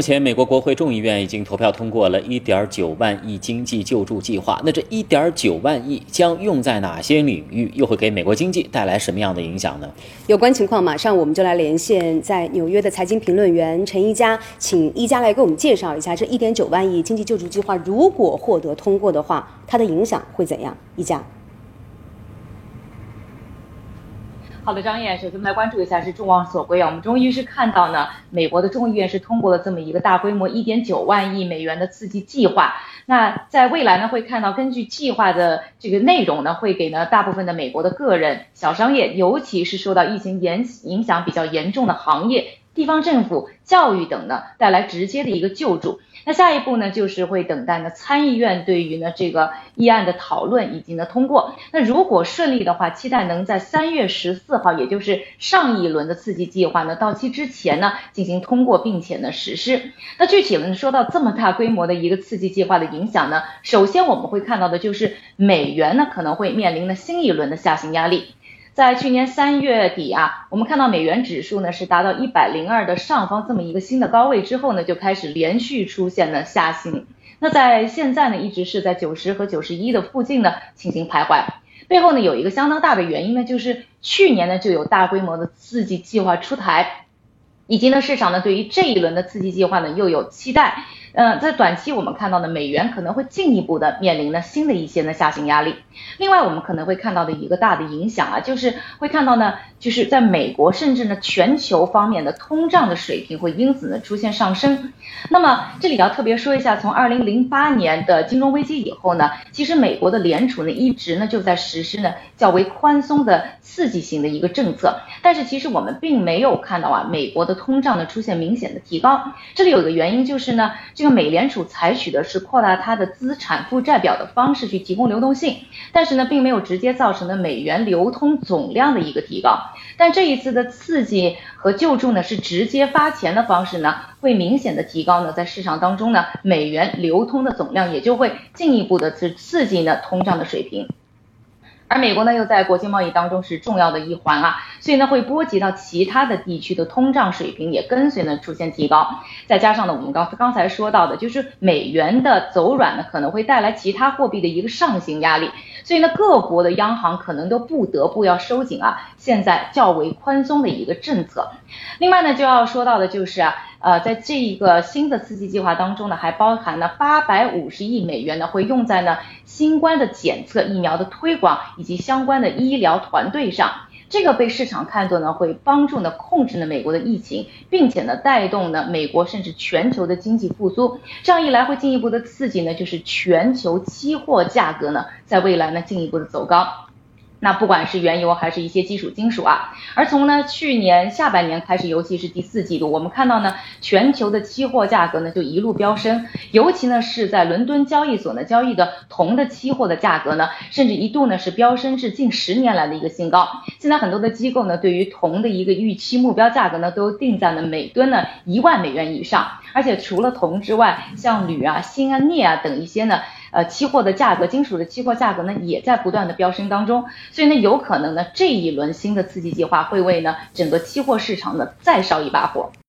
目前，美国国会众议院已经投票通过了1.9万亿经济救助计划。那这1.9万亿将用在哪些领域？又会给美国经济带来什么样的影响呢？有关情况，马上我们就来连线在纽约的财经评论员陈一佳，请一佳来给我们介绍一下这1.9万亿经济救助计划如果获得通过的话，它的影响会怎样？一佳。好的，张燕，首先我们来关注一下是众望所归啊，我们终于是看到呢，美国的众议院是通过了这么一个大规模一点九万亿美元的刺激计划。那在未来呢，会看到根据计划的这个内容呢，会给呢大部分的美国的个人、小商业，尤其是受到疫情严影响比较严重的行业。地方政府、教育等呢，带来直接的一个救助。那下一步呢，就是会等待呢参议院对于呢这个议案的讨论以及呢通过。那如果顺利的话，期待能在三月十四号，也就是上一轮的刺激计划呢到期之前呢进行通过，并且呢实施。那具体呢说到这么大规模的一个刺激计划的影响呢，首先我们会看到的就是美元呢可能会面临的新一轮的下行压力。在去年三月底啊，我们看到美元指数呢是达到一百零二的上方这么一个新的高位之后呢，就开始连续出现了下行。那在现在呢，一直是在九十和九十一的附近呢进行徘徊。背后呢有一个相当大的原因呢，就是去年呢就有大规模的刺激计划出台，以及呢市场呢对于这一轮的刺激计划呢又有期待。嗯，在短期我们看到的美元可能会进一步的面临呢新的一些呢下行压力。另外，我们可能会看到的一个大的影响啊，就是会看到呢，就是在美国甚至呢全球方面的通胀的水平会因此呢出现上升。那么这里要特别说一下，从二零零八年的金融危机以后呢，其实美国的联储呢一直呢就在实施呢较为宽松的刺激型的一个政策，但是其实我们并没有看到啊美国的通胀呢出现明显的提高。这里有一个原因就是呢。这个美联储采取的是扩大它的资产负债表的方式去提供流动性，但是呢，并没有直接造成的美元流通总量的一个提高。但这一次的刺激和救助呢，是直接发钱的方式呢，会明显的提高呢，在市场当中呢，美元流通的总量也就会进一步的刺刺激呢通胀的水平。而美国呢，又在国际贸易当中是重要的一环啊，所以呢，会波及到其他的地区的通胀水平也跟随呢出现提高。再加上呢，我们刚刚才说到的，就是美元的走软呢，可能会带来其他货币的一个上行压力。所以呢，各国的央行可能都不得不要收紧啊，现在较为宽松的一个政策。另外呢，就要说到的就是啊，呃，在这一个新的刺激计划当中呢，还包含了八百五十亿美元呢，会用在呢新冠的检测、疫苗的推广以及相关的医疗团队上。这个被市场看作呢，会帮助呢控制呢美国的疫情，并且呢带动呢美国甚至全球的经济复苏。这样一来，会进一步的刺激呢，就是全球期货价格呢，在未来呢进一步的走高。那不管是原油还是一些基础金属啊，而从呢去年下半年开始，尤其是第四季度，我们看到呢全球的期货价格呢就一路飙升，尤其呢是在伦敦交易所呢交易的铜的期货的价格呢，甚至一度呢是飙升至近十年来的一个新高。现在很多的机构呢对于铜的一个预期目标价格呢都定在了每吨呢一万美元以上，而且除了铜之外，像铝啊、锌啊、镍啊等一些呢。呃，期货的价格，金属的期货价格呢，也在不断的飙升当中，所以呢，有可能呢，这一轮新的刺激计划会为呢整个期货市场呢再烧一把火。